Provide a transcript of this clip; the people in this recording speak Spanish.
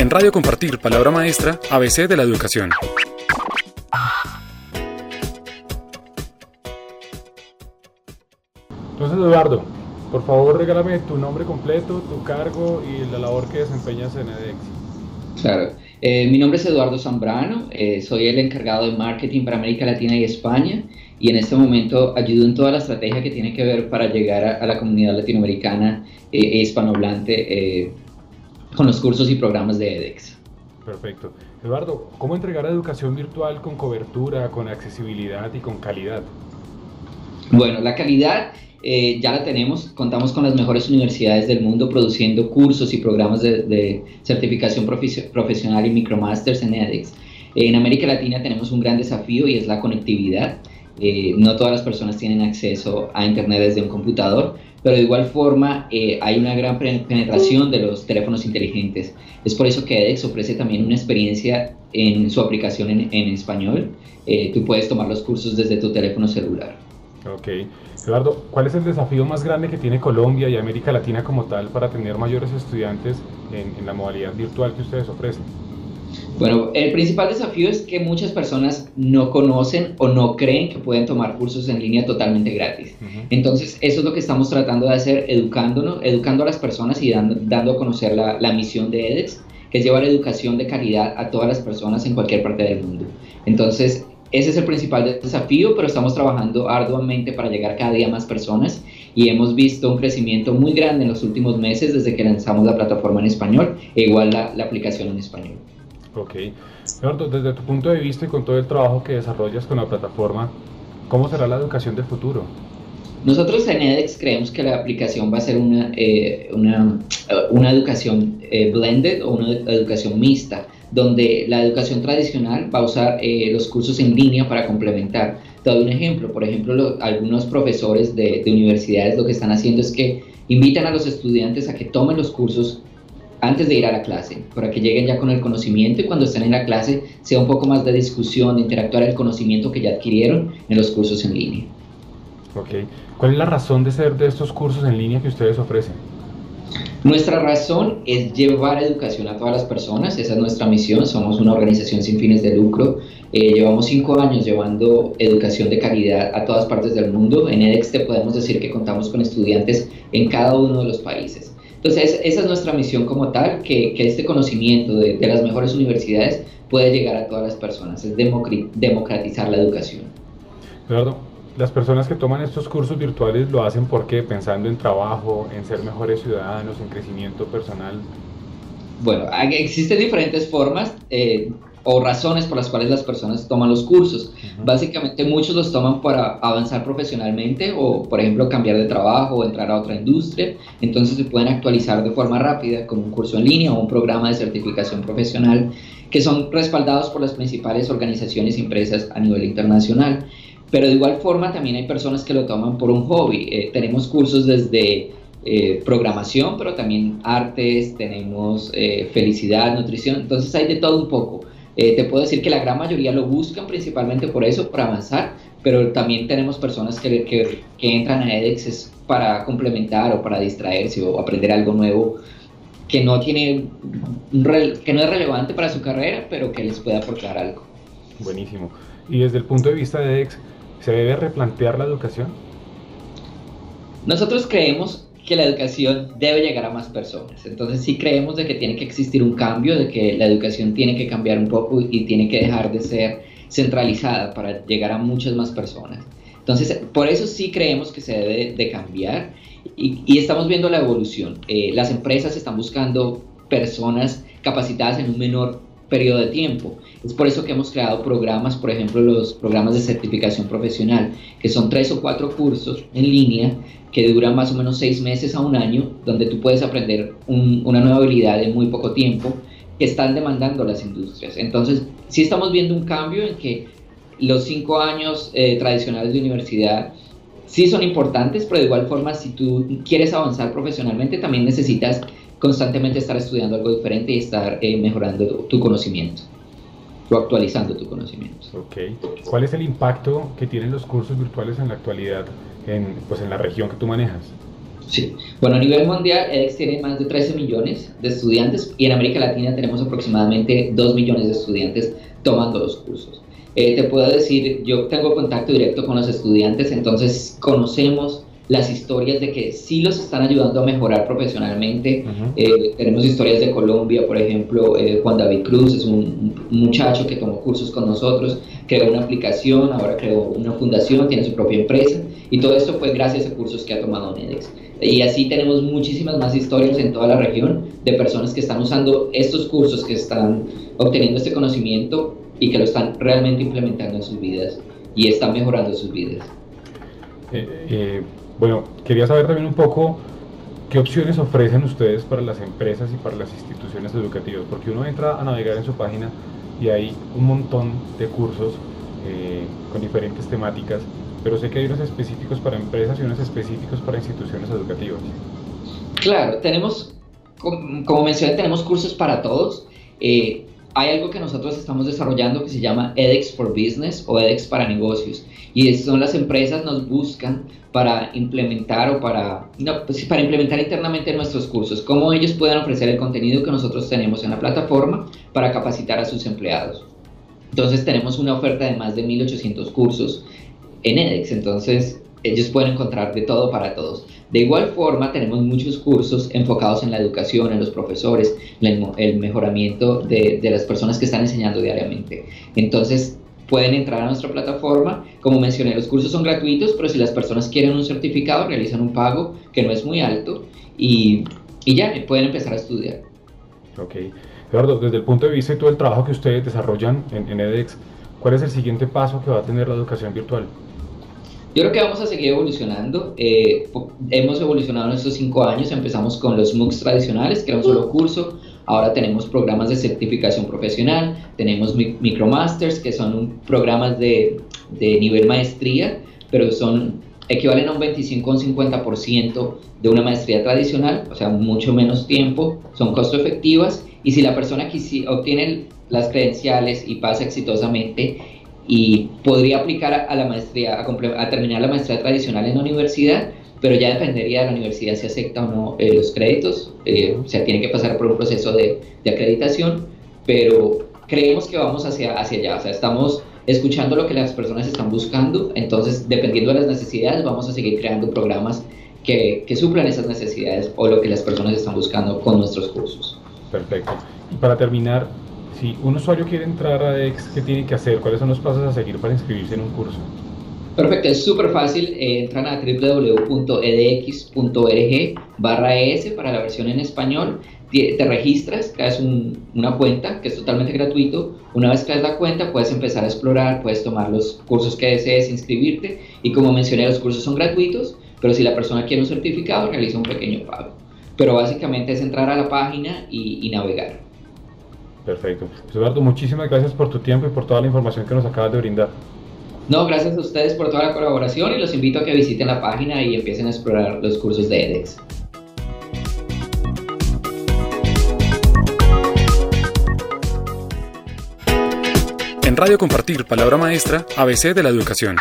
En Radio Compartir, palabra maestra, ABC de la educación. Entonces, Eduardo, por favor regálame tu nombre completo, tu cargo y la labor que desempeñas en edX. Claro. Eh, mi nombre es Eduardo Zambrano, eh, soy el encargado de marketing para América Latina y España y en este momento ayudo en toda la estrategia que tiene que ver para llegar a, la comunidad latinoamericana eh, e hispanohablante con los cursos y programas de edX. Perfecto. Eduardo, ¿cómo entregar educación virtual con cobertura, con accesibilidad y con calidad? Bueno, la calidad eh, ya la tenemos, contamos con las mejores universidades del mundo produciendo cursos y programas de, certificación profesional y micromasters en edX. En América Latina tenemos un gran desafío y es la conectividad. Eh, no todas las personas tienen acceso a Internet desde un computador, pero de igual forma eh, hay una gran penetración de los teléfonos inteligentes. Es por eso que edX ofrece también una experiencia en su aplicación en, en español. tú puedes tomar los cursos desde tu teléfono celular. Ok. Eduardo, ¿cuál es el desafío más grande que tiene Colombia y América Latina como tal para tener mayores estudiantes en, la modalidad virtual que ustedes ofrecen? Bueno, el principal desafío es que muchas personas no conocen o no creen que pueden tomar cursos en línea totalmente gratis. Entonces, eso es lo que estamos tratando de hacer, educándonos, educando a las personas y dando, dando a conocer la, la misión de EDEX, que es llevar educación de calidad a todas las personas en cualquier parte del mundo. Entonces, ese es el principal desafío, pero estamos trabajando arduamente para llegar cada día a más personas y hemos visto un crecimiento muy grande en los últimos meses desde que lanzamos la plataforma en español e igual la, aplicación en español. Ok. Eduardo, desde tu punto de vista y con todo el trabajo que desarrollas con la plataforma, ¿cómo será la educación del futuro? Nosotros en edX creemos que la aplicación va a ser una, eh, una, una, educación eh, blended o una educación mixta donde la educación tradicional va a usar eh, los cursos en línea para complementar. Te doy un ejemplo, por ejemplo, algunos profesores de, universidades lo que están haciendo es que invitan a los estudiantes a que tomen los cursos antes de ir a la clase, para que lleguen ya con el conocimiento y cuando estén en la clase sea un poco más de discusión, de interactuar el conocimiento que ya adquirieron en los cursos en línea. Ok. ¿Cuál es la razón de ser de estos cursos en línea que ustedes ofrecen? Nuestra razón es llevar educación a todas las personas, esa es nuestra misión, somos una organización sin fines de lucro, eh, llevamos cinco años llevando educación de calidad a todas partes del mundo, en edX te podemos decir que contamos con estudiantes en cada uno de los países. Entonces esa es nuestra misión como tal, que, este conocimiento de, las mejores universidades puede llegar a todas las personas, es democratizar la educación. Eduardo, las personas que toman estos cursos virtuales lo hacen porque pensando en trabajo, en ser mejores ciudadanos, en crecimiento personal. Bueno, existen diferentes formas eh, o razones por las cuales las personas toman los cursos. Básicamente muchos los toman para avanzar profesionalmente o, por ejemplo, cambiar de trabajo o entrar a otra industria. Entonces se pueden actualizar de forma rápida con un curso en línea o un programa de certificación profesional que son respaldados por las principales organizaciones y empresas a nivel internacional. Pero de igual forma también hay personas que lo toman por un hobby. Eh, tenemos cursos desde eh, programación, pero también artes, tenemos eh, felicidad, nutrición, entonces hay de todo un poco. Te puedo decir que la gran mayoría lo buscan principalmente por eso, para avanzar, pero también tenemos personas que, que, que entran a edX para complementar o para distraerse o aprender algo nuevo que no tiene que no es relevante para su carrera, pero que les puede aportar algo. Buenísimo. Y desde el punto de vista de edX, ¿Se debe replantear la educación? Nosotros creemos que la educación debe llegar a más personas. Entonces sí creemos de que tiene que existir un cambio, de que la educación tiene que cambiar un poco y tiene que dejar de ser centralizada para llegar a muchas más personas. Entonces, por eso sí creemos que se debe de cambiar y, estamos viendo la evolución. Eh, las empresas están buscando personas capacitadas en un menor periodo de tiempo. Es por eso que hemos creado programas, por ejemplo, los programas de certificación profesional, que son tres o cuatro cursos en línea que duran más o menos seis meses a un año, donde tú puedes aprender una nueva habilidad en muy poco tiempo que están demandando las industrias. Entonces, sí estamos viendo un cambio en que los cinco años eh, tradicionales de universidad sí son importantes, pero de igual forma, si tú quieres avanzar profesionalmente, también necesitas constantemente estar estudiando algo diferente y estar eh, mejorando tu conocimiento o actualizando tu conocimiento. Ok. ¿Cuál es el impacto que tienen los cursos virtuales en la actualidad en, pues, en la región que tú manejas? Sí, bueno, a nivel mundial, edX tiene más de 13 millones de estudiantes y en América Latina tenemos aproximadamente 2 millones de estudiantes tomando los cursos. Eh, te puedo decir, yo tengo contacto directo con los estudiantes, entonces conocemos las historias de que sí los están ayudando a mejorar profesionalmente. Eh, tenemos historias de Colombia, por ejemplo, eh, Juan David Cruz es un, muchacho que tomó cursos con nosotros, creó una aplicación, ahora creó una fundación, tiene su propia empresa y todo esto fue gracias a cursos que ha tomado Nedex. Y así tenemos muchísimas más historias en toda la región de personas que están usando estos cursos, que están obteniendo este conocimiento y que lo están realmente implementando en sus vidas y están mejorando sus vidas. Eh, bueno, quería saber también un poco qué opciones ofrecen ustedes para las empresas y para las instituciones educativas, porque uno entra a navegar en su página y hay un montón de cursos eh, con diferentes temáticas, pero sé que hay unos específicos para empresas y unos específicos para instituciones educativas. Claro, tenemos, como mencioné, tenemos cursos para todos. Eh, hay algo que nosotros estamos desarrollando que se llama edX for Business o edX para negocios. Y son las empresas nos buscan para implementar o para, no, pues para implementar internamente nuestros cursos, cómo ellos pueden ofrecer el contenido que nosotros tenemos en la plataforma para capacitar a sus empleados. Entonces tenemos una oferta de más de 1.800 cursos en edX, entonces ellos pueden encontrar de todo para todos. De igual forma, tenemos muchos cursos enfocados en la educación, en los profesores, en el mejoramiento de, de las personas que están enseñando diariamente. Entonces, pueden entrar a nuestra plataforma. Como mencioné, los cursos son gratuitos, pero si las personas quieren un certificado, realizan un pago que no es muy alto y, y ya pueden empezar a estudiar. Ok. Eduardo, desde el punto de vista de todo el trabajo que ustedes desarrollan en, en edX, ¿cuál es el siguiente paso que va a tener la educación virtual? Yo creo que vamos a seguir evolucionando. Eh, hemos evolucionado en estos cinco años. Empezamos con los MOOCs tradicionales, que era un solo curso. Ahora tenemos programas de certificación profesional, tenemos micromasters, que son programas de, de, nivel maestría, pero son equivalen a un 25 o un 50% de una maestría tradicional, o sea, mucho menos tiempo, son costo efectivas. Y si la persona obtiene las credenciales y pasa exitosamente, y podría aplicar a, la maestría, a, terminar la maestría tradicional en la universidad, pero ya dependería de la universidad si acepta o no eh, los créditos, eh, o sea, tiene que pasar por un proceso de, de, acreditación, pero creemos que vamos hacia, hacia allá, o sea, estamos escuchando lo que las personas están buscando, entonces dependiendo de las necesidades vamos a seguir creando programas que, que suplan esas necesidades o lo que las personas están buscando con nuestros cursos. Perfecto. Y para terminar, si un usuario quiere entrar a EX, ¿qué tiene que hacer? ¿Cuáles son los pasos a seguir para inscribirse en un curso? Perfecto, es súper fácil. Eh, entran a www.edx.org barra ES para la versión en español. Te, registras, creas una cuenta que es totalmente gratuito. Una vez creas la cuenta, puedes empezar a explorar, puedes tomar los cursos que desees, inscribirte. Y como mencioné, los cursos son gratuitos, pero si la persona quiere un certificado, realiza un pequeño pago. Pero básicamente es entrar a la página y navegar. Perfecto. Pues, Eduardo, muchísimas gracias por tu tiempo y por toda la información que nos acabas de brindar. No, gracias a ustedes por toda la colaboración y los invito a que visiten la página y empiecen a explorar los cursos de edX. En Radio Compartir, palabra maestra, ABC de la educación.